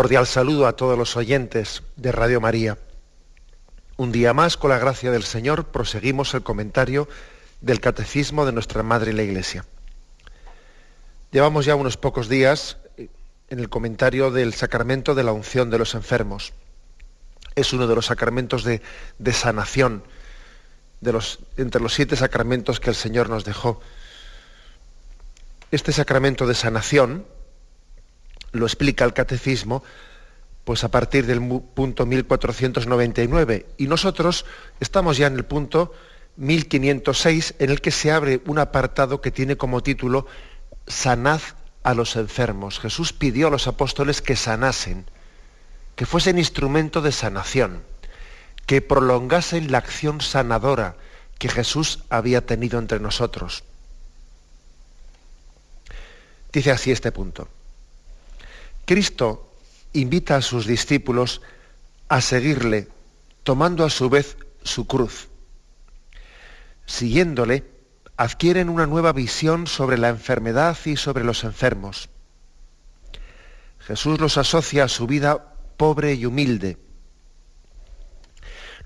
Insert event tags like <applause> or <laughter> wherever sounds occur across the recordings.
Cordial saludo a todos los oyentes de Radio María. Un día más, con la gracia del Señor, proseguimos el comentario del Catecismo de nuestra Madre la Iglesia. Llevamos ya unos pocos días en el comentario del sacramento de la unción de los enfermos. Es uno de los sacramentos de, de sanación, de los, entre los siete sacramentos que el Señor nos dejó. Este sacramento de sanación, lo explica el catecismo, pues a partir del punto 1499. Y nosotros estamos ya en el punto 1506, en el que se abre un apartado que tiene como título Sanad a los enfermos. Jesús pidió a los apóstoles que sanasen, que fuesen instrumento de sanación, que prolongasen la acción sanadora que Jesús había tenido entre nosotros. Dice así este punto. Cristo invita a sus discípulos a seguirle, tomando a su vez su cruz. Siguiéndole, adquieren una nueva visión sobre la enfermedad y sobre los enfermos. Jesús los asocia a su vida pobre y humilde.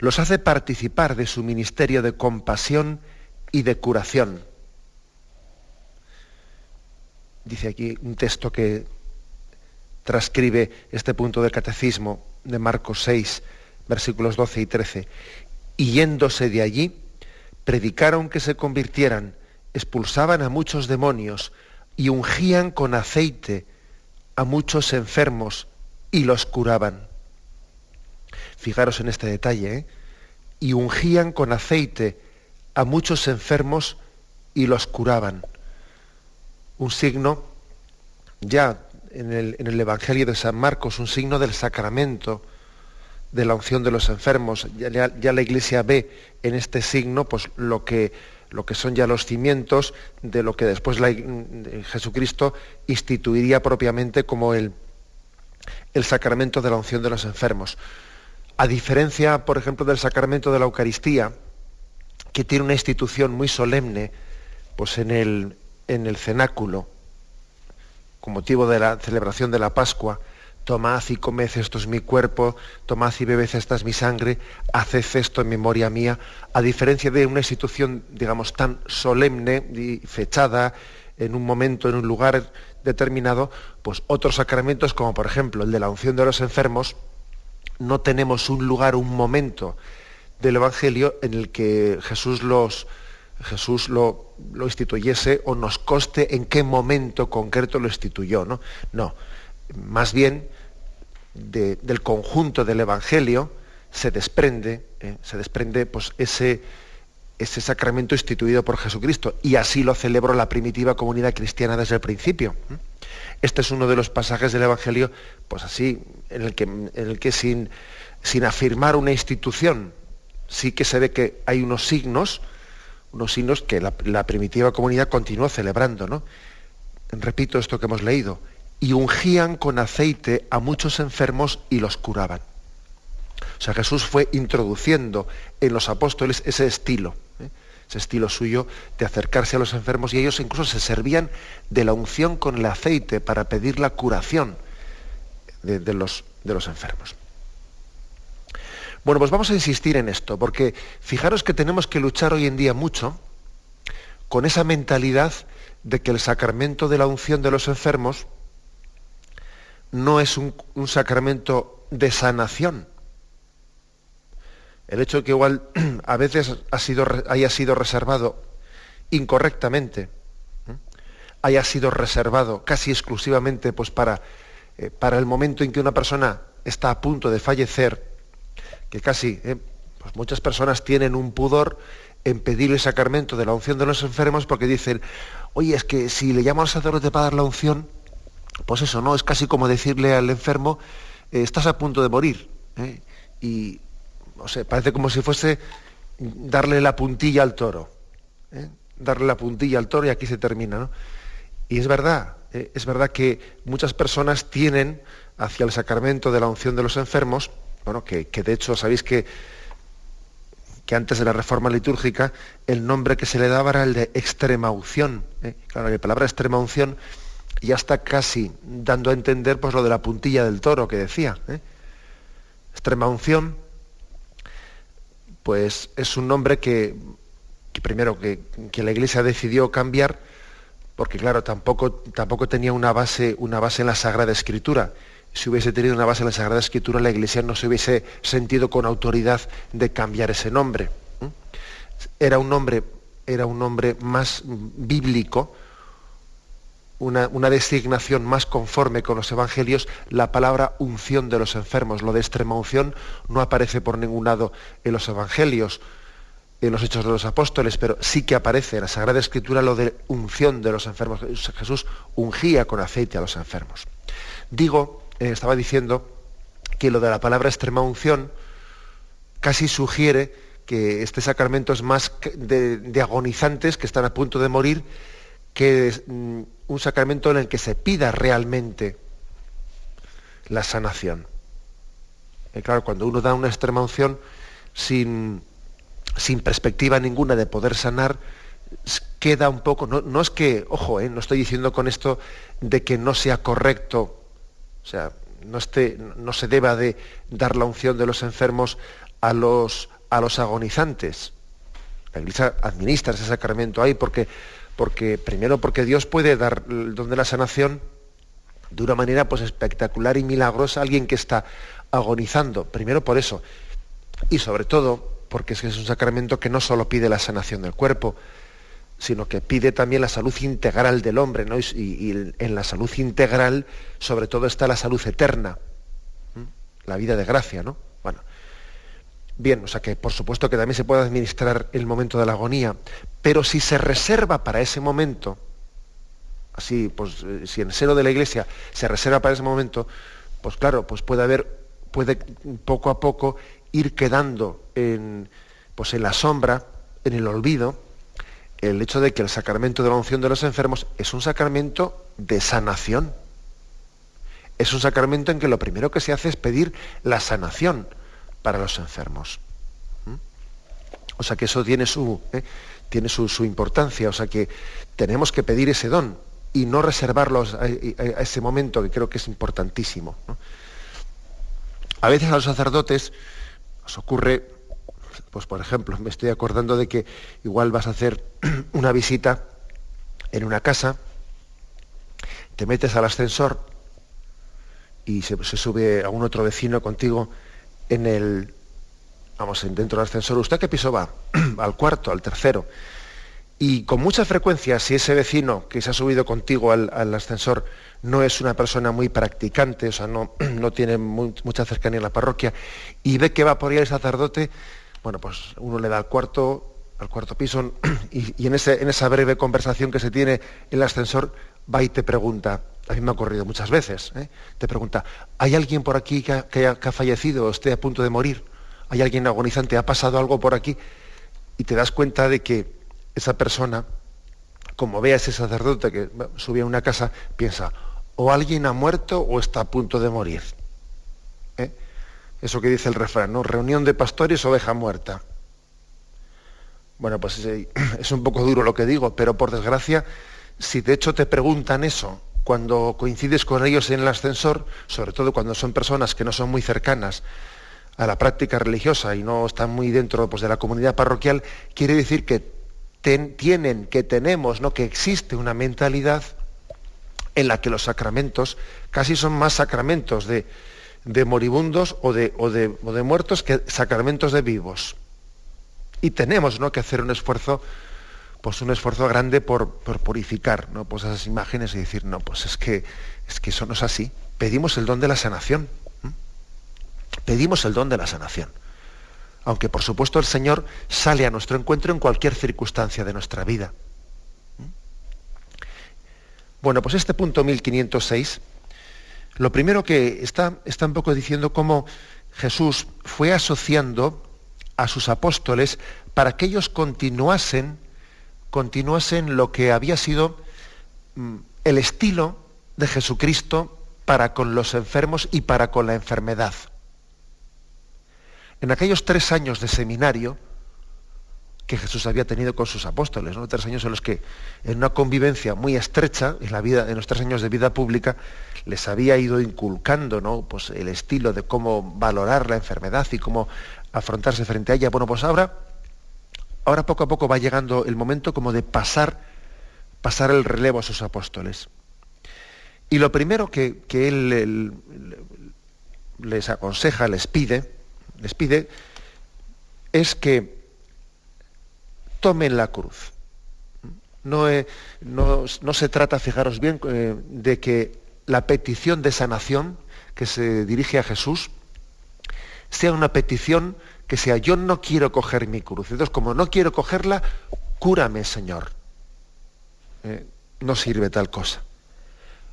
Los hace participar de su ministerio de compasión y de curación. Dice aquí un texto que transcribe este punto del catecismo de Marcos 6, versículos 12 y 13. Y yéndose de allí, predicaron que se convirtieran, expulsaban a muchos demonios y ungían con aceite a muchos enfermos y los curaban. Fijaros en este detalle, ¿eh? y ungían con aceite a muchos enfermos y los curaban. Un signo ya en el, Evangelio de San Marcos un signo del sacramento de la unción de los enfermos. Ya, la Iglesia ve en este signo pues, lo, que, lo que son ya los cimientos de lo que después Jesucristo instituiría propiamente como el, el sacramento de la unción de los enfermos. A diferencia, por ejemplo, del sacramento de la Eucaristía, que tiene una institución muy solemne pues en el, en el cenáculo, con motivo de la celebración de la Pascua, tomad y comed esto es mi cuerpo, tomad y bebed esta es mi sangre, haced esto en memoria mía, a diferencia de una institución, digamos, tan solemne y fechada en un momento, en un lugar determinado, pues otros sacramentos, como por ejemplo el de la unción de los enfermos, no tenemos un lugar, un momento del Evangelio en el que Jesús los, Jesús lo, instituyese o nos coste en qué momento concreto lo instituyó. No, no. más bien del conjunto del Evangelio se desprende, eh, se desprende pues, ese, ese sacramento instituido por Jesucristo y así lo celebró la primitiva comunidad cristiana desde el principio. Este es uno de los pasajes del Evangelio, pues así, en el que, en el que sin, sin afirmar una institución, sí que se ve que hay unos signos, unos signos que la, primitiva comunidad continuó celebrando, ¿no? Repito esto que hemos leído. Y ungían con aceite a muchos enfermos y los curaban. O sea, Jesús fue introduciendo en los apóstoles ese estilo, ¿eh? ese estilo suyo de acercarse a los enfermos y ellos incluso se servían de la unción con el aceite para pedir la curación de los, de los enfermos. Bueno, pues vamos a insistir en esto, porque fijaros que tenemos que luchar hoy en día mucho con esa mentalidad de que el sacramento de la unción de los enfermos no es un, sacramento de sanación. El hecho de que igual <clears throat> a veces haya sido reservado incorrectamente, haya sido reservado casi exclusivamente pues, para, eh, para el momento en que una persona está a punto de fallecer, que casi ¿eh? pues muchas personas tienen un pudor en pedir el sacramento de la unción de los enfermos porque dicen, oye, es que si le llamo al sacerdote para dar la unción, pues eso, ¿no? Es casi como decirle al enfermo, eh, estás a punto de morir. ¿eh? Y, o sea, parece como si fuese darle la puntilla al toro. Darle la puntilla al toro y aquí se termina, ¿no? Y es verdad, es verdad que muchas personas tienen hacia el sacramento de la unción de los enfermos, bueno, que, que de hecho sabéis que que antes de la reforma litúrgica el nombre que se le daba era el de extrema unción. ¿eh? Claro, la palabra extrema unción ya está casi dando a entender pues, lo de la puntilla del toro que decía. ¿eh? Extrema unción, pues es un nombre que, primero que, la Iglesia decidió cambiar, porque claro, tampoco, tampoco tenía una base, una base en la Sagrada Escritura si hubiese tenido una base en la Sagrada Escritura, la Iglesia no se hubiese sentido con autoridad de cambiar ese nombre. Era un nombre, era un nombre más bíblico, una, designación más conforme con los evangelios, la palabra unción de los enfermos. Lo de extrema unción no aparece por ningún lado en los evangelios, en los hechos de los apóstoles, pero sí que aparece en la Sagrada Escritura lo de unción de los enfermos. Jesús ungía con aceite a los enfermos. Digo eh, estaba diciendo que lo de la palabra extrema unción casi sugiere que este sacramento es más de, agonizantes que están a punto de morir que mm, un sacramento en el que se pida realmente la sanación. Claro, cuando uno da una extrema unción sin, sin perspectiva ninguna de poder sanar, queda un poco, no, es que, ojo, eh, no estoy diciendo con esto de que no sea correcto o sea, no, se deba de dar la unción de los enfermos a los, a los agonizantes. La Iglesia administra ese sacramento ahí porque, porque, primero porque Dios puede dar el don de la sanación de una manera pues, espectacular y milagrosa a alguien que está agonizando. Primero por eso. Y sobre todo porque es, es un sacramento que no solo pide la sanación del cuerpo, sino que pide también la salud integral del hombre, ¿no? y, en la salud integral sobre todo está la salud eterna, la vida de gracia, ¿no? Bueno, bien, o sea que por supuesto que también se puede administrar el momento de la agonía, pero si se reserva para ese momento, así, pues eh, si en el seno de la iglesia se reserva para ese momento, pues claro, pues puede haber, puede poco a poco ir quedando en, pues en la sombra, en el olvido, el hecho de que el sacramento de la unción de los enfermos es un sacramento de sanación. Es un sacramento en que lo primero que se hace es pedir la sanación para los enfermos. ¿Mm? O sea que eso tiene su, ¿eh? tiene su, importancia. O sea que tenemos que pedir ese don y no reservarlo a, ese momento que creo que es importantísimo. A veces a los sacerdotes nos ocurre pues por ejemplo, me estoy acordando de que igual vas a hacer <clears throat> una visita en una casa, te metes al ascensor y se, sube a un otro vecino contigo en el, vamos, dentro del ascensor. ¿Usted a qué piso va? <clears throat> al cuarto, al tercero. Y con mucha frecuencia, si ese vecino que se ha subido contigo al, ascensor no es una persona muy practicante, o sea, no, <clears throat> no tiene mucha cercanía en la parroquia, y ve que va por ahí el sacerdote, bueno, pues uno le da al cuarto, al cuarto piso <clears throat> y, en, esa breve conversación que se tiene en el ascensor va y te pregunta, a mí me ha ocurrido muchas veces, ¿eh? te pregunta, ¿hay alguien por aquí que ha, fallecido o esté a punto de morir? ¿Hay alguien agonizante? ¿Ha pasado algo por aquí? Y te das cuenta de que esa persona, como ve a ese sacerdote que subía a una casa, piensa, o alguien ha muerto o está a punto de morir. ¿Eh? Eso que dice el refrán, ¿no? Reunión de pastores, oveja muerta. Bueno, pues <clears throat> es un poco duro lo que digo, pero por desgracia, si de hecho te preguntan eso cuando coincides con ellos en el ascensor, sobre todo cuando son personas que no son muy cercanas a la práctica religiosa y no están muy dentro pues, de la comunidad parroquial, quiere decir que tienen, que tenemos, ¿no? que existe una mentalidad en la que los sacramentos casi son más sacramentos de, de moribundos o de, o de, o de muertos que sacramentos de vivos. Y tenemos ¿no? que hacer un esfuerzo, pues un esfuerzo grande por, purificar ¿no? pues esas imágenes y decir, no, pues es que, es que eso no es así. Pedimos el don de la sanación. pedimos el don de la sanación. Aunque por supuesto el Señor sale a nuestro encuentro en cualquier circunstancia de nuestra vida. Bueno, pues este punto 1506, lo primero que está, está un poco diciendo cómo Jesús fue asociando a sus apóstoles para que ellos continuasen, continuasen lo que había sido mm, el estilo de Jesucristo para con los enfermos y para con la enfermedad. En aquellos tres años de seminario que Jesús había tenido con sus apóstoles, ¿no? tres años en los que, en una convivencia muy estrecha, en la vida, en los tres años de vida pública, les había ido inculcando ¿no? pues el estilo de cómo valorar la enfermedad y cómo afrontarse frente a ella. Bueno, pues ahora, ahora poco a poco va llegando el momento como de pasar, pasar el relevo a sus apóstoles. Y lo primero que, él, les aconseja, les pide, les pide, es que tomen la cruz. No, no, se trata, fijaros bien, eh, de que la petición de sanación que se dirige a Jesús sea una petición que sea yo no quiero coger mi cruz. Entonces, como no quiero cogerla, cúrame, Señor. Eh, no sirve tal cosa.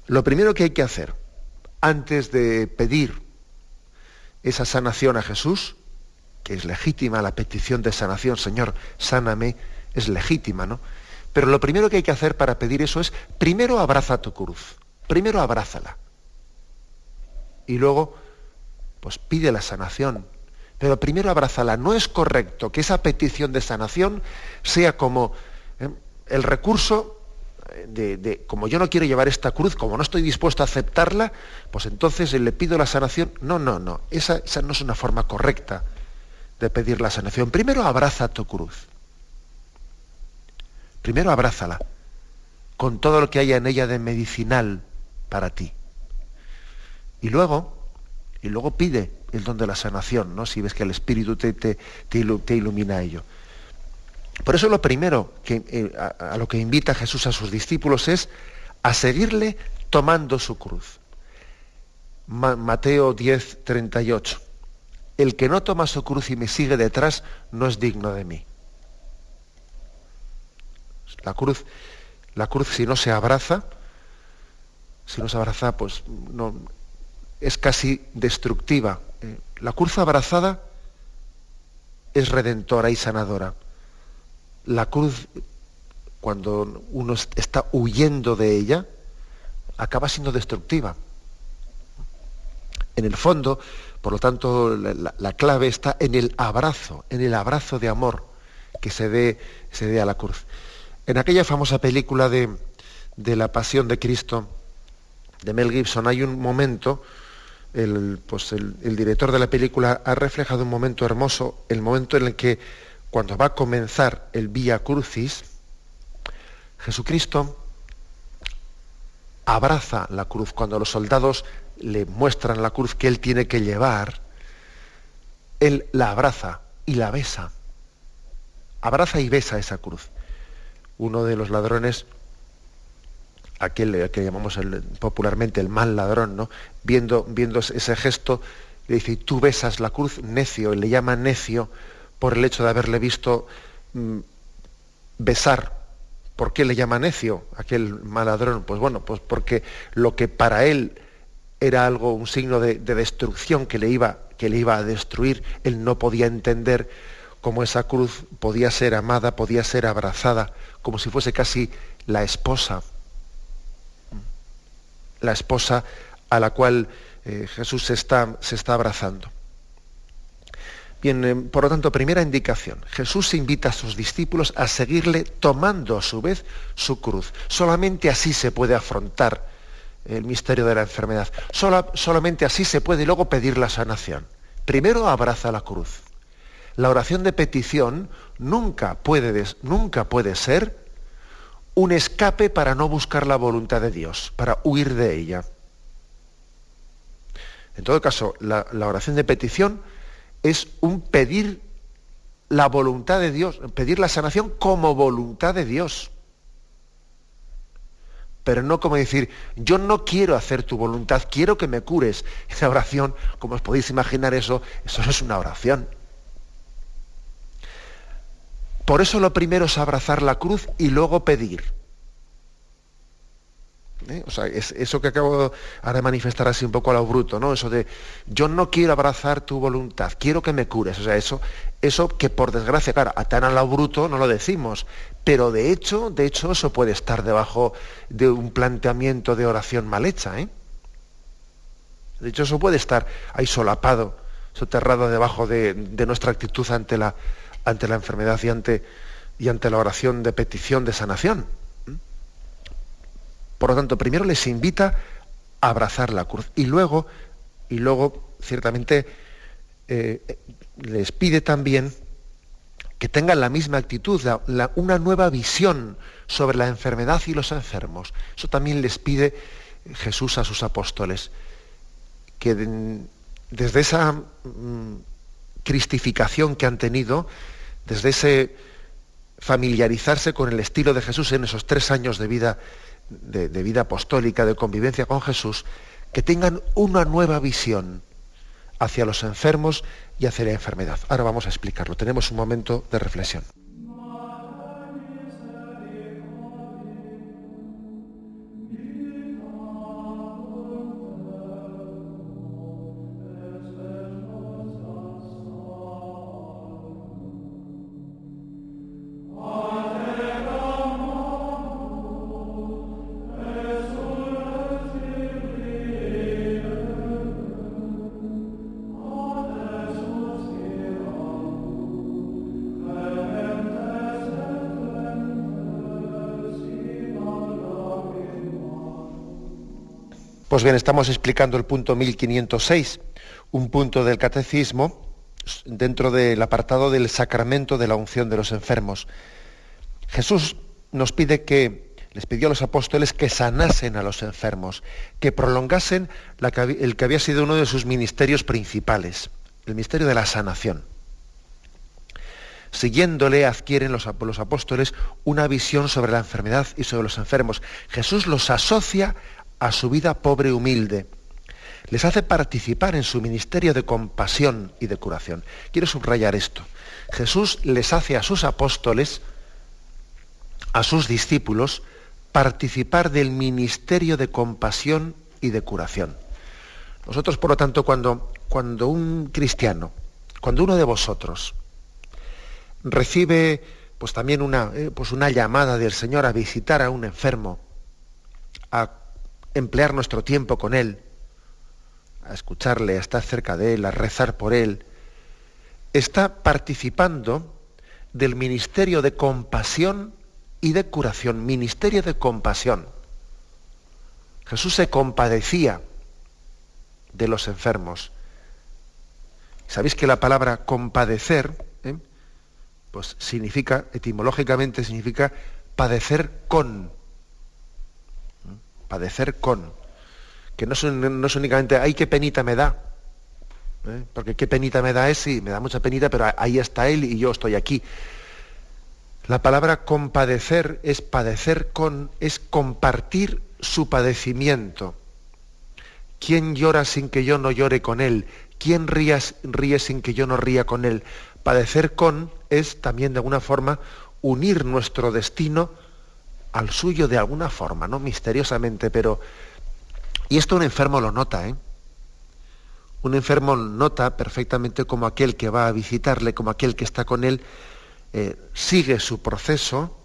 Lo primero que hay que hacer antes de pedir esa sanación a Jesús, que es legítima la petición de sanación, Señor, sáname, es legítima, ¿no? Pero lo primero que hay que hacer para pedir eso es, primero abraza tu cruz, primero abrázala. Y luego, pues pide la sanación. Pero primero abrázala. No es correcto que esa petición de sanación sea como ¿eh? el recurso de, como yo no quiero llevar esta cruz, como no estoy dispuesto a aceptarla, pues entonces le pido la sanación. No, no, no. Esa, esa no es una forma correcta de pedir la sanación. Primero abraza tu cruz. Primero abrázala con todo lo que haya en ella de medicinal para ti. Y luego, y luego pide el don de la sanación, ¿no? Si ves que el Espíritu te, te, te ilumina ello. Por eso lo primero que, eh, a, lo que invita Jesús a sus discípulos es a seguirle tomando su cruz. Mateo 10, 38. El que no toma su cruz y me sigue detrás no es digno de mí. La cruz, la cruz si no se abraza, si no se abraza, pues no, es casi destructiva. Eh, la cruz abrazada es redentora y sanadora la cruz, cuando uno está huyendo de ella, acaba siendo destructiva. En el fondo, por lo tanto, la, clave está en el abrazo, en el abrazo de amor que se dé, se dé a la cruz. En aquella famosa película de, de, la Pasión de Cristo, de Mel Gibson, hay un momento, el, pues el, el director de la película ha reflejado un momento hermoso, el momento en el que cuando va a comenzar el Vía Crucis, Jesucristo abraza la cruz. Cuando los soldados le muestran la cruz que él tiene que llevar, él la abraza y la besa. Abraza y besa esa cruz. Uno de los ladrones, aquel que llamamos popularmente el mal ladrón, ¿no? viendo, viendo ese gesto, le dice, tú besas la cruz, necio, y le llama necio por el hecho de haberle visto mm, besar. ¿Por qué le llama necio aquel maladrón? Pues bueno, pues porque lo que para él era algo, un signo de, destrucción que le, iba, que le iba a destruir, él no podía entender cómo esa cruz podía ser amada, podía ser abrazada, como si fuese casi la esposa, la esposa a la cual eh, Jesús se está, se está abrazando. Bien, eh, por lo tanto, primera indicación, Jesús invita a sus discípulos a seguirle tomando a su vez su cruz. Solamente así se puede afrontar el misterio de la enfermedad. solamente así se puede luego pedir la sanación. Primero abraza la cruz. La oración de petición nunca puede, nunca puede ser un escape para no buscar la voluntad de Dios, para huir de ella. En todo caso, la oración de petición es un pedir la voluntad de Dios, pedir la sanación como voluntad de Dios. Pero no como decir, yo no quiero hacer tu voluntad, quiero que me cures. <laughs> Esa oración, como os podéis imaginar eso, eso no es una oración. Por eso lo primero es abrazar la cruz y luego pedir. ¿Eh? O sea, es eso que acabo de manifestar así un poco a lo bruto, ¿no? Eso de yo no quiero abrazar tu voluntad, quiero que me cures. O sea, eso, eso que por desgracia, claro, tan a lo bruto no lo decimos, pero de hecho, de hecho, eso puede estar debajo de un planteamiento de oración mal hecha, ¿eh? De hecho, eso puede estar ahí solapado, soterrado debajo de, de nuestra actitud ante la, ante la enfermedad y ante, y ante la oración de petición de sanación. Por lo tanto, primero les invita a abrazar la cruz y luego, y luego ciertamente, eh, les pide también que tengan la misma actitud, una nueva visión sobre la enfermedad y los enfermos. Eso también les pide Jesús a sus apóstoles, que desde esa mm, cristificación que han tenido, desde ese familiarizarse con el estilo de Jesús en esos tres años de vida, de, vida apostólica, de convivencia con Jesús, que tengan una nueva visión hacia los enfermos y hacia la enfermedad. Ahora vamos a explicarlo. Tenemos un momento de reflexión. Pues bien, estamos explicando el punto 1506, un punto del catecismo dentro del apartado del sacramento de la unción de los enfermos. Jesús nos pide que, les pidió a los apóstoles que sanasen a los enfermos, que prolongasen el que había sido uno de sus ministerios principales, el misterio de la sanación. Siguiéndole adquieren los, los apóstoles una visión sobre la enfermedad y sobre los enfermos. Jesús los asocia a su vida pobre y humilde. Les hace participar en su ministerio de compasión y de curación. Quiero subrayar esto. Jesús les hace a sus apóstoles, a sus discípulos, participar del ministerio de compasión y de curación. Nosotros, por lo tanto, cuando, cuando un cristiano, cuando uno de vosotros recibe pues también una, eh, pues una llamada del Señor a visitar a un enfermo, a emplear nuestro tiempo con Él, a escucharle, a estar cerca de Él, a rezar por Él, está participando del ministerio de compasión y de curación, ministerio de compasión. Jesús se compadecía de los enfermos. ¿Sabéis que la palabra compadecer, eh? pues significa, etimológicamente significa padecer con? Padecer con, que no es, no únicamente, ay, qué penita me da, ¿eh? porque qué penita me da es, sí, me da mucha penita, pero ahí está él y yo estoy aquí. La palabra compadecer es padecer con, es compartir su padecimiento. ¿Quién llora sin que yo no llore con él? ¿Quién ríe, ríe sin que yo no ría con él? Padecer con es también de alguna forma unir nuestro destino al suyo de alguna forma, no misteriosamente, pero... Y esto un enfermo lo nota, ¿eh? Un enfermo nota perfectamente como aquel que va a visitarle, como aquel que está con él, eh, sigue su proceso,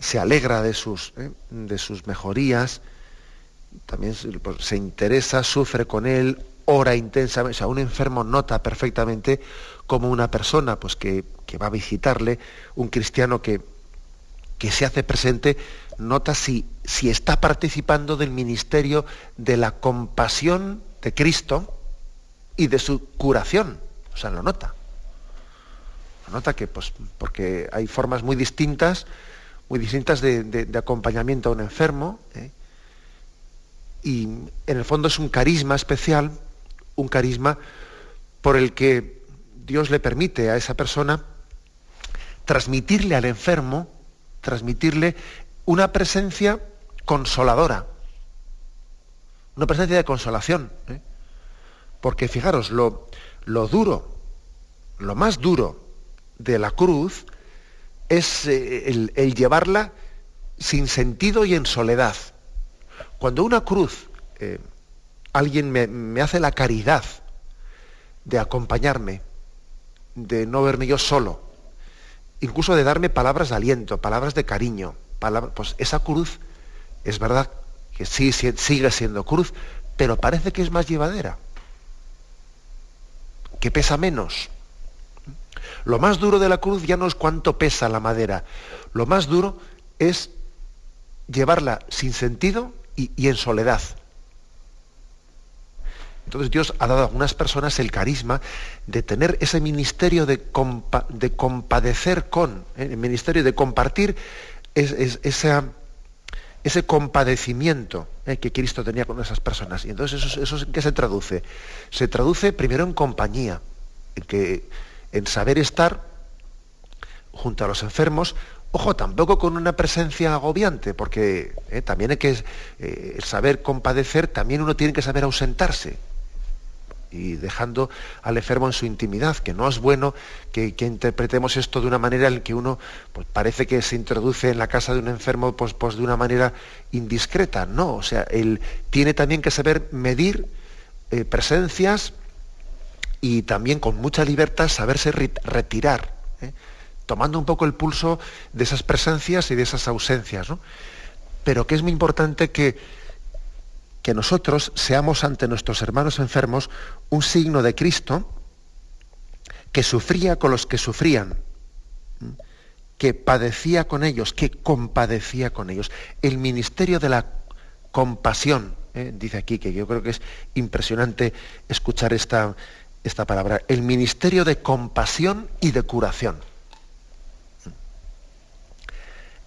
se alegra de sus, ¿eh? de sus mejorías, también pues, se interesa, sufre con él, ora intensamente. O sea, un enfermo nota perfectamente como una persona pues, que, que va a visitarle, un cristiano que, que se hace presente, nota si, si está participando del ministerio de la compasión de Cristo y de su curación. O sea, lo nota. Lo nota que, pues, porque hay formas muy distintas, muy distintas de, acompañamiento a un enfermo. ¿eh? Y en el fondo es un carisma especial, un carisma por el que Dios le permite a esa persona transmitirle al enfermo transmitirle una presencia consoladora, una presencia de consolación. ¿eh? Porque fijaros, lo, lo duro, lo más duro de la cruz es eh, el, llevarla sin sentido y en soledad. Cuando una cruz, eh, alguien me, me, hace la caridad de acompañarme, de no verme yo solo, incluso de darme palabras de aliento, palabras de cariño, pues esa cruz es verdad que sí, sigue siendo cruz, pero parece que es más llevadera, que pesa menos. Lo más duro de la cruz ya no es cuánto pesa la madera, lo más duro es llevarla sin sentido y, en soledad. Entonces Dios ha dado a algunas personas el carisma de tener ese ministerio de, de compadecer con, ¿eh? el ministerio de compartir es, ese compadecimiento ¿eh? que Cristo tenía con esas personas. Y entonces eso, en qué se traduce? Se traduce primero en compañía, en, que, en saber estar junto a los enfermos, ojo, tampoco con una presencia agobiante, porque ¿eh? también hay que saber compadecer, también uno tiene que saber ausentarse y dejando al enfermo en su intimidad, que no es bueno que, interpretemos esto de una manera en que uno pues, parece que se introduce en la casa de un enfermo pues, pues, de una manera indiscreta. No, o sea, él tiene también que saber medir eh, presencias y también con mucha libertad saberse retirar, ¿eh? tomando un poco el pulso de esas presencias y de esas ausencias. Pero que es muy importante que que nosotros seamos ante nuestros hermanos enfermos un signo de Cristo que sufría con los que sufrían, que padecía con ellos, que compadecía con ellos. El ministerio de la compasión, ¿eh? dice aquí, que yo creo que es impresionante escuchar esta, esta palabra, el ministerio de compasión y de curación.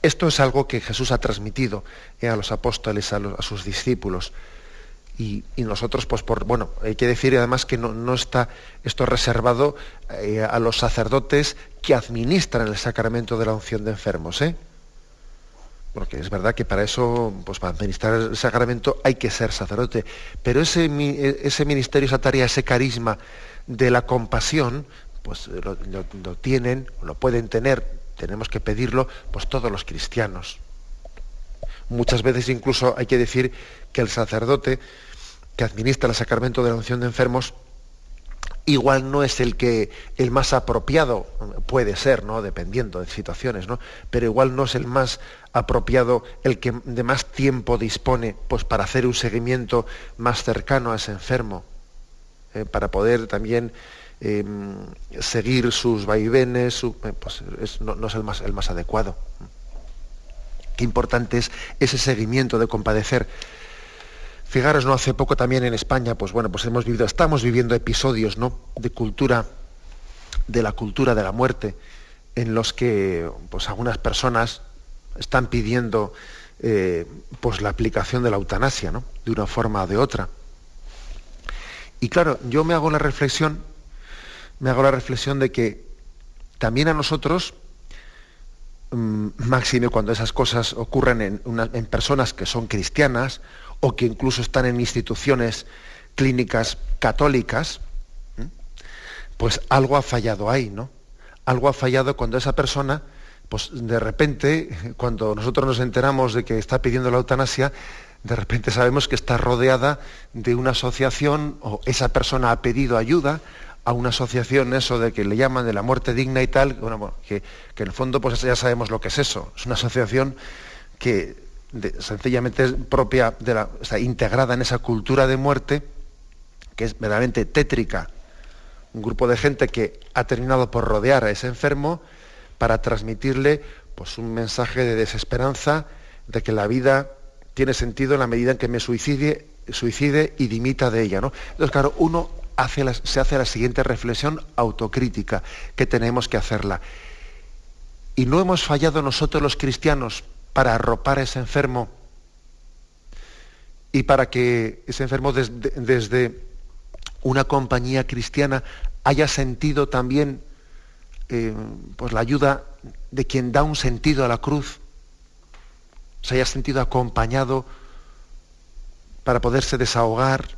Esto es algo que Jesús ha transmitido eh, a los apóstoles, a, sus discípulos. Y, nosotros, pues por, bueno, hay que decir además que no, está esto reservado eh, a los sacerdotes que administran el sacramento de la unción de enfermos, ¿eh? Porque es verdad que para eso, pues para administrar el sacramento hay que ser sacerdote. Pero ese, ese ministerio, esa tarea, ese carisma de la compasión, pues lo tienen, lo pueden tener tenemos que pedirlo pues todos los cristianos. Muchas veces incluso hay que decir que el sacerdote que administra el sacramento de la unción de enfermos igual no es el que el más apropiado puede ser, ¿no? dependiendo de situaciones, ¿no? Pero igual no es el más apropiado el que de más tiempo dispone pues para hacer un seguimiento más cercano a ese enfermo, ¿eh? para poder también Em, seguir sus vaivenes, eh, pues no, es el más, el más adecuado. Qué importante es ese seguimiento de compadecer. Fijaros, no hace poco también en España, pues bueno, pues hemos vivido, estamos viviendo episodios, ¿no? De cultura, de la cultura de la muerte, en los que, pues algunas personas están pidiendo, eh, pues la aplicación de la eutanasia, ¿no? De una forma o de otra. Y claro, yo me hago la reflexión me hago la reflexión de que también a nosotros, máxime cuando esas cosas ocurren en, personas que son cristianas o que incluso están en instituciones clínicas católicas, pues algo ha fallado ahí, ¿no? Algo ha fallado cuando esa persona, pues de repente, cuando nosotros nos enteramos de que está pidiendo la eutanasia, de repente sabemos que está rodeada de una asociación o esa persona ha pedido ayuda a una asociación eso de que le llaman de la muerte digna y tal, bueno, que, en el fondo pues ya sabemos lo que es eso. Es una asociación que sencillamente es propia de la, está integrada en esa cultura de muerte que es verdaderamente tétrica. Un grupo de gente que ha terminado por rodear a ese enfermo para transmitirle pues, un mensaje de desesperanza, de que la vida tiene sentido en la medida en que me suicide, suicide y dimita de ella. ¿no? Entonces, claro, uno se hace la siguiente reflexión autocrítica que tenemos que hacerla. Y no hemos fallado nosotros los cristianos para arropar a ese enfermo y para que ese enfermo desde, una compañía cristiana haya sentido también eh, pues la ayuda de quien da un sentido a la cruz. se haya sentido acompañado para poderse desahogar,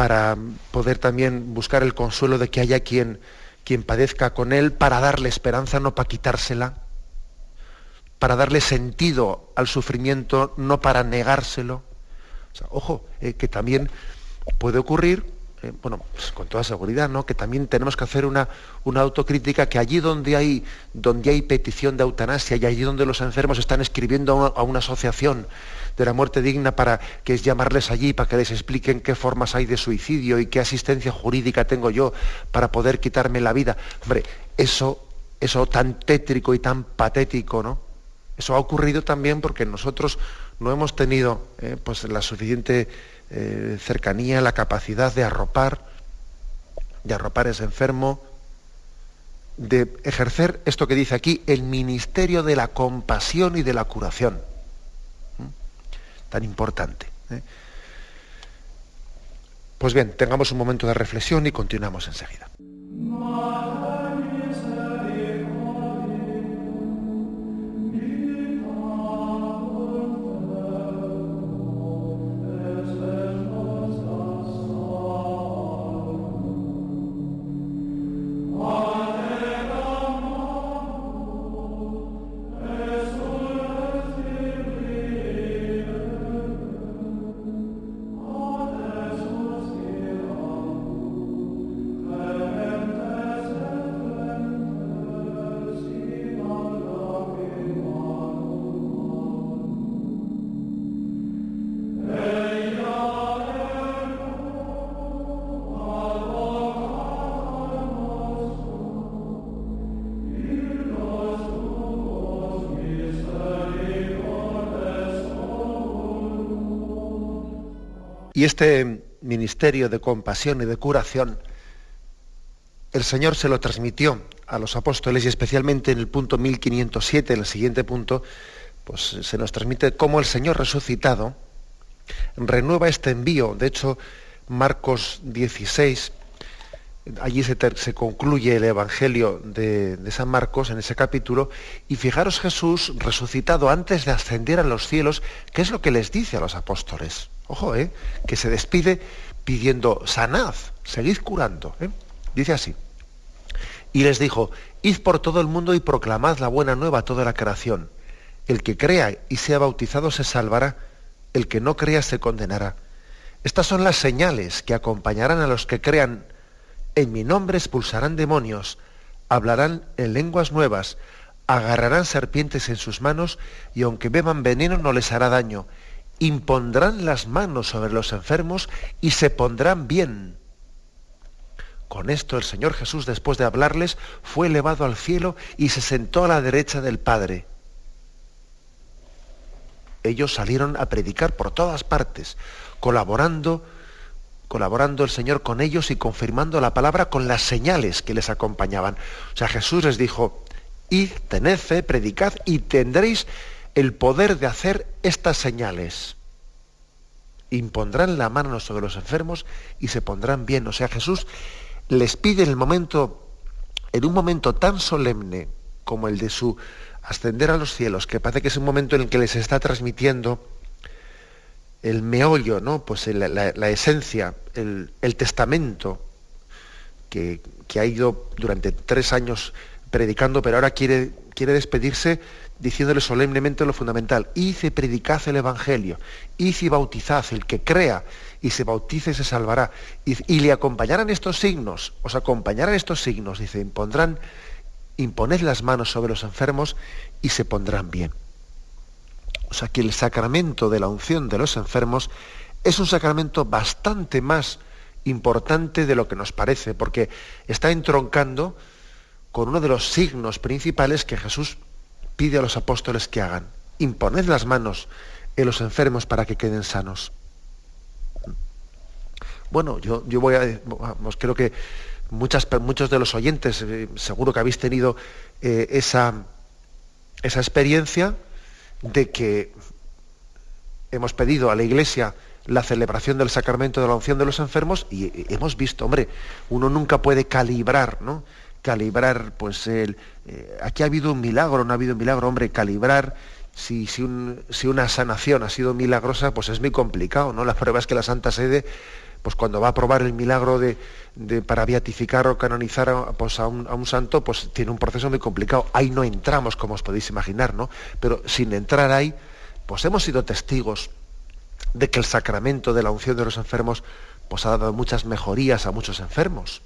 para poder también buscar el consuelo de que haya quien, quien padezca con él, para darle esperanza, no para quitársela, para darle sentido al sufrimiento, no para negárselo. ojo, eh, que también puede ocurrir eh, bueno, pues con toda seguridad, ¿no? que también tenemos que hacer una, una, autocrítica que allí donde hay, donde hay petición de eutanasia y allí donde los enfermos están escribiendo a una, asociación de la muerte digna para que es llamarles allí para que les expliquen qué formas hay de suicidio y qué asistencia jurídica tengo yo para poder quitarme la vida. Hombre, eso, eso tan tétrico y tan patético, ¿no? Eso ha ocurrido también porque nosotros no hemos tenido eh, pues la suficiente eh, cercanía, la capacidad de arropar, de arropar ese enfermo, de ejercer esto que dice aquí, el ministerio de la compasión y de la curación. Tan importante. ¿eh? Pues bien, tengamos un momento de reflexión y continuamos enseguida. Y este ministerio de compasión y de curación, el Señor se lo transmitió a los apóstoles y especialmente en el punto 1507, en el siguiente punto, pues se nos transmite cómo el Señor resucitado renueva este envío. De hecho, Marcos 16, allí se, concluye el Evangelio de, de, San Marcos en ese capítulo, y fijaros Jesús resucitado antes de ascender a los cielos, ¿qué es lo que les dice a los apóstoles? Ojo, ¿eh? que se despide pidiendo, sanad, seguid curando. ¿eh? Dice así. Y les dijo, id por todo el mundo y proclamad la buena nueva a toda la creación. El que crea y sea bautizado se salvará, el que no crea se condenará. Estas son las señales que acompañarán a los que crean. En mi nombre expulsarán demonios, hablarán en lenguas nuevas, agarrarán serpientes en sus manos y aunque beban veneno no les hará daño impondrán las manos sobre los enfermos y se pondrán bien. Con esto el Señor Jesús, después de hablarles, fue elevado al cielo y se sentó a la derecha del Padre. Ellos salieron a predicar por todas partes, colaborando, colaborando el Señor con ellos y confirmando la palabra con las señales que les acompañaban. O sea, Jesús les dijo, id, tened fe, predicad y tendréis el poder de hacer estas señales. Impondrán la mano sobre los enfermos y se pondrán bien. O sea, Jesús les pide en el momento, en un momento tan solemne como el de su ascender a los cielos, que parece que es un momento en el que les está transmitiendo el meollo, ¿no? Pues la, esencia, el, testamento que, que, ha ido durante tres años predicando, pero ahora quiere, quiere despedirse diciéndole solemnemente lo fundamental, id y predicad el Evangelio, id y bautizad, el que crea y se bautice se salvará. Y, le acompañarán estos signos, os acompañarán estos signos, dice, impondrán, imponed las manos sobre los enfermos y se pondrán bien. O sea que el sacramento de la unción de los enfermos es un sacramento bastante más importante de lo que nos parece, porque está entroncando con uno de los signos principales que Jesús pide a los apóstoles que hagan. Imponed las manos en los enfermos para que queden sanos. Bueno, yo, yo voy a, vamos, creo que muchas, muchos de los oyentes, eh, seguro que habéis tenido eh, esa, esa experiencia de que hemos pedido a la Iglesia la celebración del sacramento de la unción de los enfermos y hemos visto, hombre, uno nunca puede calibrar, ¿no? Calibrar, pues el, eh, aquí ha habido un milagro, no ha habido un milagro, hombre, calibrar si, si, una sanación ha sido milagrosa, pues es muy complicado, ¿no? La prueba es que la Santa Sede, pues cuando va a probar el milagro de, para beatificar o canonizar a, pues a, un, a, un, santo, pues tiene un proceso muy complicado. Ahí no entramos, como os podéis imaginar, ¿no? Pero sin entrar ahí, pues hemos sido testigos de que el sacramento de la unción de los enfermos pues ha dado muchas mejorías a muchos enfermos.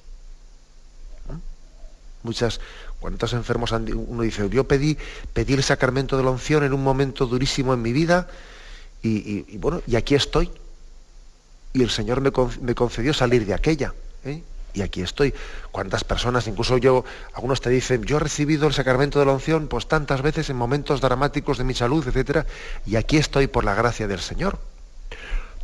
Muchas, cuántos enfermos han, uno dice, yo pedí, el sacramento de la unción en un momento durísimo en mi vida y, bueno, y aquí estoy. Y el Señor me, concedió salir de aquella. ¿eh? Y aquí estoy. ¿Cuántas personas, incluso yo, algunos te dicen, yo he recibido el sacramento de la unción pues tantas veces en momentos dramáticos de mi salud, etcétera, y aquí estoy por la gracia del Señor.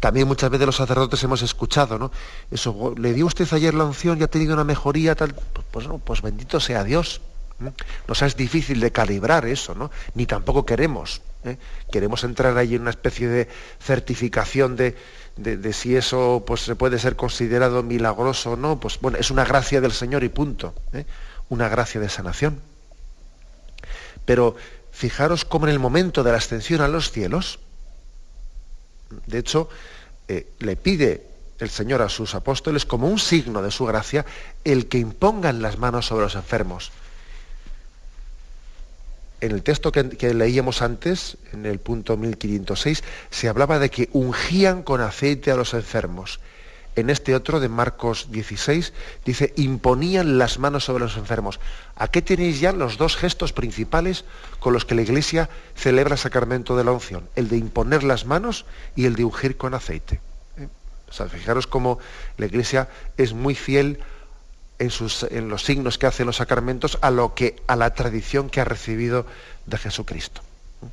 También muchas veces los sacerdotes hemos escuchado, ¿no? Eso, ¿le dio usted ayer la unción y ha tenido una mejoría? Tal? Pues, pues, no, pues bendito sea Dios. Nos es difícil de calibrar eso, ¿no? Ni tampoco queremos. ¿eh? Queremos entrar ahí en una especie de certificación de, de, si eso pues, se puede ser considerado milagroso o no. Pues bueno, es una gracia del Señor y punto. ¿eh? Una gracia de sanación. Pero fijaros cómo en el momento de la ascensión a los cielos, de hecho, eh, le pide el Señor a sus apóstoles como un signo de su gracia el que impongan las manos sobre los enfermos. En el texto que, que, leíamos antes, en el punto 1506, se hablaba de que ungían con aceite a los enfermos en este otro de Marcos 16 dice, imponían las manos sobre los enfermos. qué tenéis ya los dos gestos principales con los que la Iglesia celebra el sacramento de la unción, el de imponer las manos y el de ungir con aceite. ¿Eh? O sea, fijaros cómo la Iglesia es muy fiel en los signos que hacen los sacramentos a, lo que, a la tradición que ha recibido de Jesucristo. ¿Eh?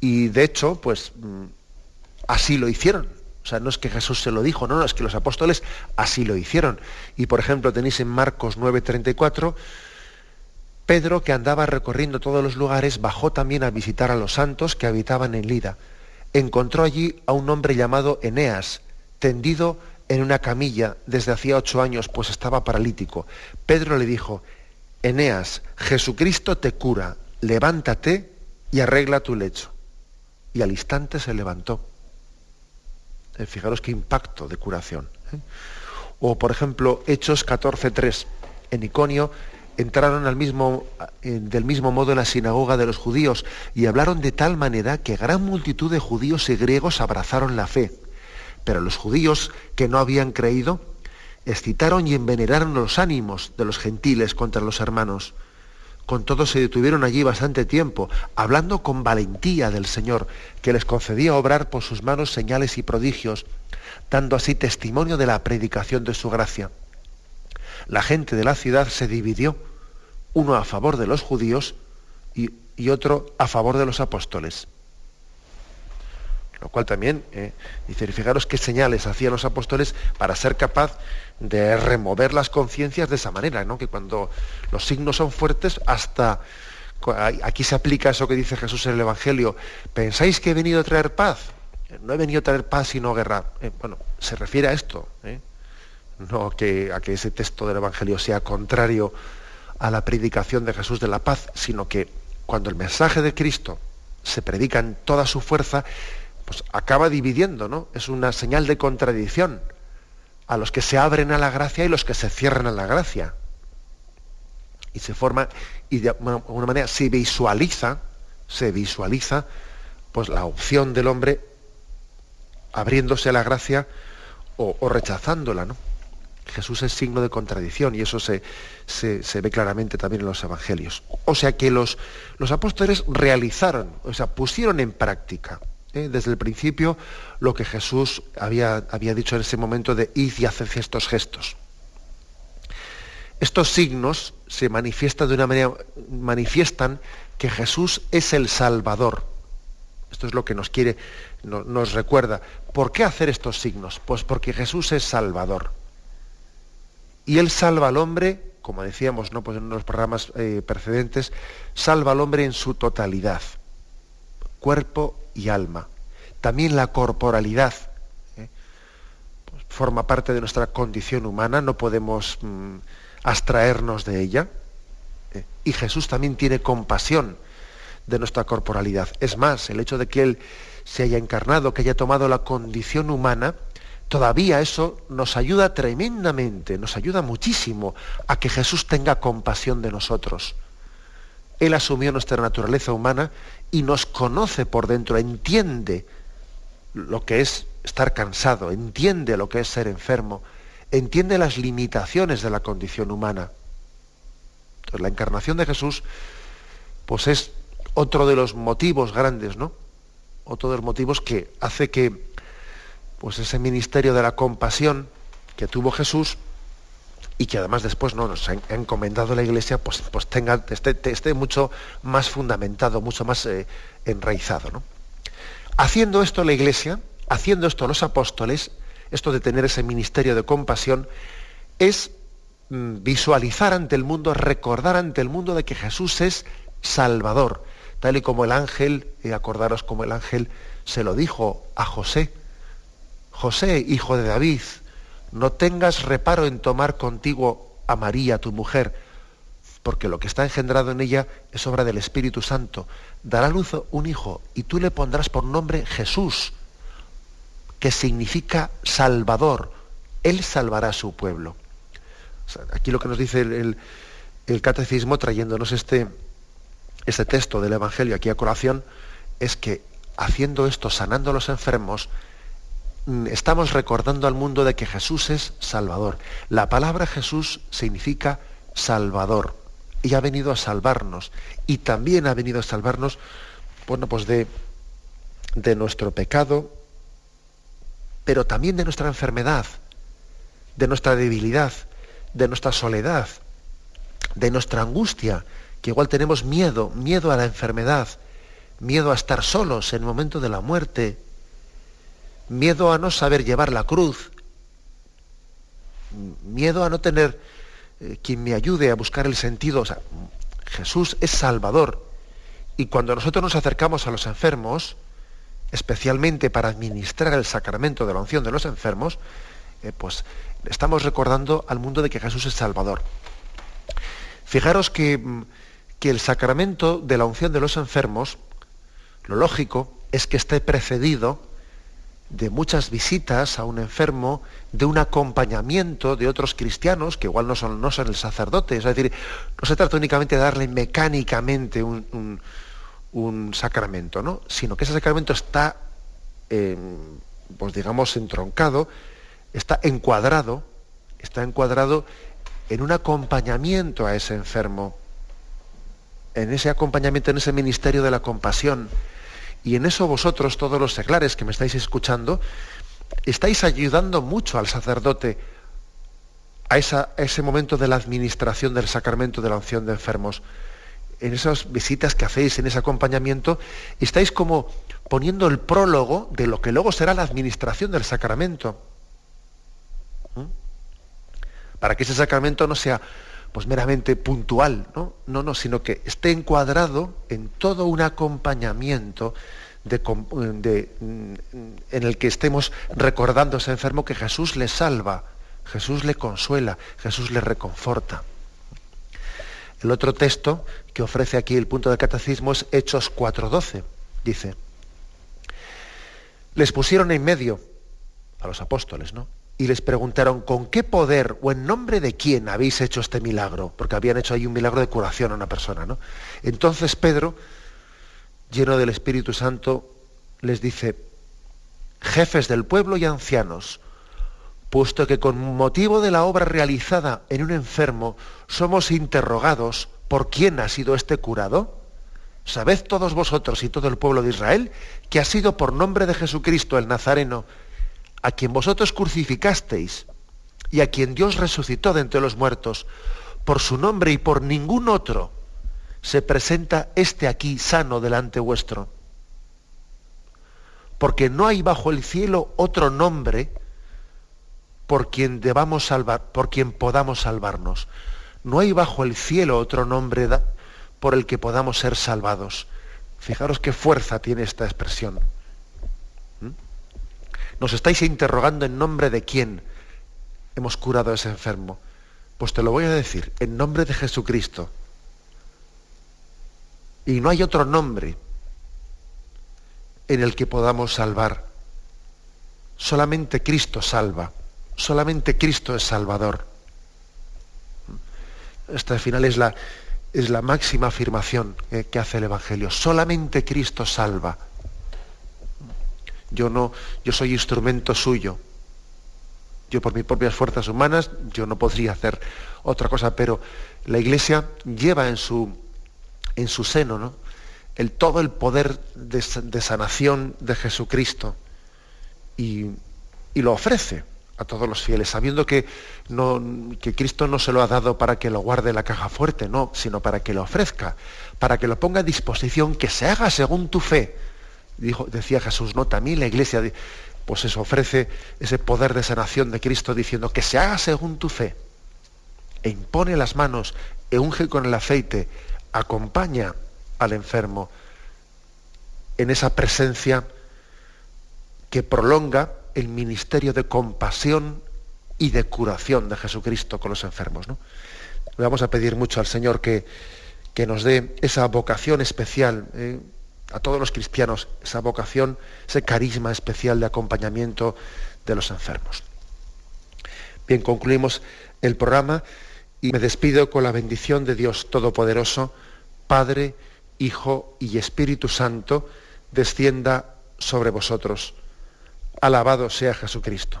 Y de hecho, pues mm, así lo hicieron o sea, no es que Jesús se lo dijo, no, no, es que los apóstoles así lo hicieron. Y por ejemplo, tenéis en Marcos 9:34, Pedro, que andaba recorriendo todos los lugares, bajó también a visitar a los santos que habitaban en Lida. Encontró allí a un hombre llamado Eneas, tendido en una camilla desde hacía ocho años, pues estaba paralítico. Pedro le dijo, Eneas, Jesucristo te cura, levántate y arregla tu lecho. Y al instante se levantó. Eh, fijaros qué impacto de curación. ¿eh? O, por ejemplo, Hechos 14.3. En Iconio entraron al mismo, del mismo modo en la sinagoga de los judíos y hablaron de tal manera que gran multitud de judíos y griegos abrazaron la fe. Pero los judíos que no habían creído excitaron y envenenaron los ánimos de los gentiles contra los hermanos. Con todo se detuvieron allí bastante tiempo, hablando con valentía del Señor, que les concedía obrar por sus manos señales y prodigios, dando así testimonio de la predicación de su gracia. La gente de la ciudad se dividió, uno a favor de los judíos y, otro a favor de los apóstoles. Lo cual también, eh, dice, fijaros qué señales hacían los apóstoles para ser capaz de remover las conciencias de esa manera, ¿no? que cuando los signos son fuertes, hasta aquí se aplica eso que dice Jesús en el Evangelio, ¿pensáis que he venido a traer paz? No he venido a traer paz sino guerra. Eh, bueno, se refiere a esto, ¿eh? no que, a que ese texto del Evangelio sea contrario a la predicación de Jesús de la paz, sino que cuando el mensaje de Cristo se predica en toda su fuerza, pues acaba dividiendo, ¿no? Es una señal de contradicción a los que se abren a la gracia y los que se cierran a la gracia. Y se forma, y de alguna manera se visualiza, se visualiza, pues la opción del hombre abriéndose a la gracia o, rechazándola, ¿no? Jesús es signo de contradicción y eso se, se, ve claramente también en los evangelios. O sea que los, los apóstoles realizaron, o sea, pusieron en práctica desde el principio lo que Jesús había, había dicho en ese momento de id y haced estos gestos. Estos signos se manifiestan de una manera, manifiestan que Jesús es el Salvador. Esto es lo que nos quiere, nos recuerda. ¿Por qué hacer estos signos? Pues porque Jesús es Salvador. Y Él salva al hombre, como decíamos ¿no? pues en los programas eh, precedentes, salva al hombre en su totalidad, cuerpo y alma. También la corporalidad ¿eh? pues forma parte de nuestra condición humana, no podemos mm, abstraernos de ella. ¿eh? Y Jesús también tiene compasión de nuestra corporalidad. Es más, el hecho de que Él se haya encarnado, que haya tomado la condición humana, todavía eso nos ayuda tremendamente, nos ayuda muchísimo a que Jesús tenga compasión de nosotros. Él asumió nuestra naturaleza humana y nos conoce por dentro, entiende lo que es estar cansado, entiende lo que es ser enfermo, entiende las limitaciones de la condición humana. Entonces, la encarnación de Jesús, pues es otro de los motivos grandes, ¿no? Otro de los motivos que hace que, pues ese ministerio de la compasión que tuvo Jesús y que además después no nos ha encomendado la Iglesia, pues, pues tenga, esté, mucho más fundamentado, mucho más eh, enraizado, ¿no? Haciendo esto la Iglesia, haciendo esto los apóstoles, esto de tener ese ministerio de compasión, es mm, visualizar ante el mundo, recordar ante el mundo de que Jesús es Salvador, tal y como el ángel, y acordaros como el ángel se lo dijo a José, José, hijo de David, no tengas reparo en tomar contigo a María, tu mujer, porque lo que está engendrado en ella es obra del Espíritu Santo. Dará luz un hijo y tú le pondrás por nombre Jesús, que significa Salvador. Él salvará a su pueblo. aquí lo que nos dice el, catecismo, trayéndonos este, este texto del Evangelio aquí a colación, es que haciendo esto, sanando a los enfermos, estamos recordando al mundo de que Jesús es Salvador. La palabra Jesús significa Salvador y ha venido a salvarnos. Y también ha venido a salvarnos, bueno, pues de, de nuestro pecado, pero también de nuestra enfermedad, de nuestra debilidad, de nuestra soledad, de nuestra angustia, que igual tenemos miedo, miedo a la enfermedad, miedo a estar solos en el momento de la muerte, miedo a no saber llevar la cruz, miedo a no tener eh, quien me ayude a buscar el sentido. Jesús es Salvador. Y cuando nosotros nos acercamos a los enfermos, especialmente para administrar el sacramento de la unción de los enfermos, eh, pues estamos recordando al mundo de que Jesús es Salvador. Fijaros que, mm, que el sacramento de la unción de los enfermos, lo lógico es que esté precedido de muchas visitas a un enfermo, de un acompañamiento de otros cristianos, que igual no son, no son el sacerdote. Es decir, no se trata únicamente de darle mecánicamente un, sacramento, ¿no? sino que ese sacramento está, pues digamos, entroncado, está encuadrado, está encuadrado en un acompañamiento a ese enfermo, en ese acompañamiento, en ese ministerio de la compasión y en eso vosotros, todos los seglares que me estáis escuchando, estáis ayudando mucho al sacerdote a, ese momento de la administración del sacramento de la unción de enfermos. En esas visitas que hacéis, en ese acompañamiento, estáis como poniendo el prólogo de lo que luego será la administración del sacramento. ¿Mm? Para que ese sacramento no sea pues meramente puntual, ¿no? No, no, sino que esté encuadrado en todo un acompañamiento de, en el que estemos recordando a ese enfermo que Jesús le salva, Jesús le consuela, Jesús le reconforta. El otro texto que ofrece aquí el punto del catecismo es Hechos 4.12. Dice, les pusieron en medio a los apóstoles, ¿no? Y les preguntaron, ¿con qué poder o en nombre de quién habéis hecho este milagro? Porque habían hecho ahí un milagro de curación a una persona. ¿no? Entonces Pedro, lleno del Espíritu Santo, les dice, jefes del pueblo y ancianos, puesto que con motivo de la obra realizada en un enfermo somos interrogados por quién ha sido este curado, sabed todos vosotros y todo el pueblo de Israel que ha sido por nombre de Jesucristo el Nazareno, a quien vosotros crucificasteis y a quien Dios resucitó de entre los muertos, por su nombre y por ningún otro, se presenta este aquí sano delante vuestro. Porque no hay bajo el cielo otro nombre por quien debamos salvar, por quien podamos salvarnos. No hay bajo el cielo otro nombre por el que podamos ser salvados. Fijaros qué fuerza tiene esta expresión. Nos estáis interrogando en nombre de quién hemos curado a ese enfermo. Pues te lo voy a decir, en nombre de Jesucristo. Y no hay otro nombre en el que podamos salvar. Solamente Cristo salva. Solamente Cristo es Salvador. Esta al final es la, es la máxima afirmación que hace el Evangelio. Solamente Cristo salva. Yo no, yo soy instrumento suyo. Yo por mis propias fuerzas humanas, yo no podría hacer otra cosa, pero la Iglesia lleva en su, en su seno ¿no? el, todo el poder de, sanación de Jesucristo y, y, lo ofrece a todos los fieles, sabiendo que, no, que Cristo no se lo ha dado para que lo guarde en la caja fuerte, no, sino para que lo ofrezca, para que lo ponga a disposición, que se haga según tu fe. Dijo, decía Jesús, no, también la iglesia pues eso ofrece ese poder de sanación de Cristo diciendo que se haga según tu fe. E impone las manos, e unge con el aceite, acompaña al enfermo en esa presencia que prolonga el ministerio de compasión y de curación de Jesucristo con los enfermos. ¿no? Le vamos a pedir mucho al Señor que, que nos dé esa vocación especial eh, a todos los cristianos, esa vocación, ese carisma especial de acompañamiento de los enfermos. Bien, concluimos el programa y me despido con la bendición de Dios Todopoderoso, Padre, Hijo y Espíritu Santo, descienda sobre vosotros. Alabado sea Jesucristo.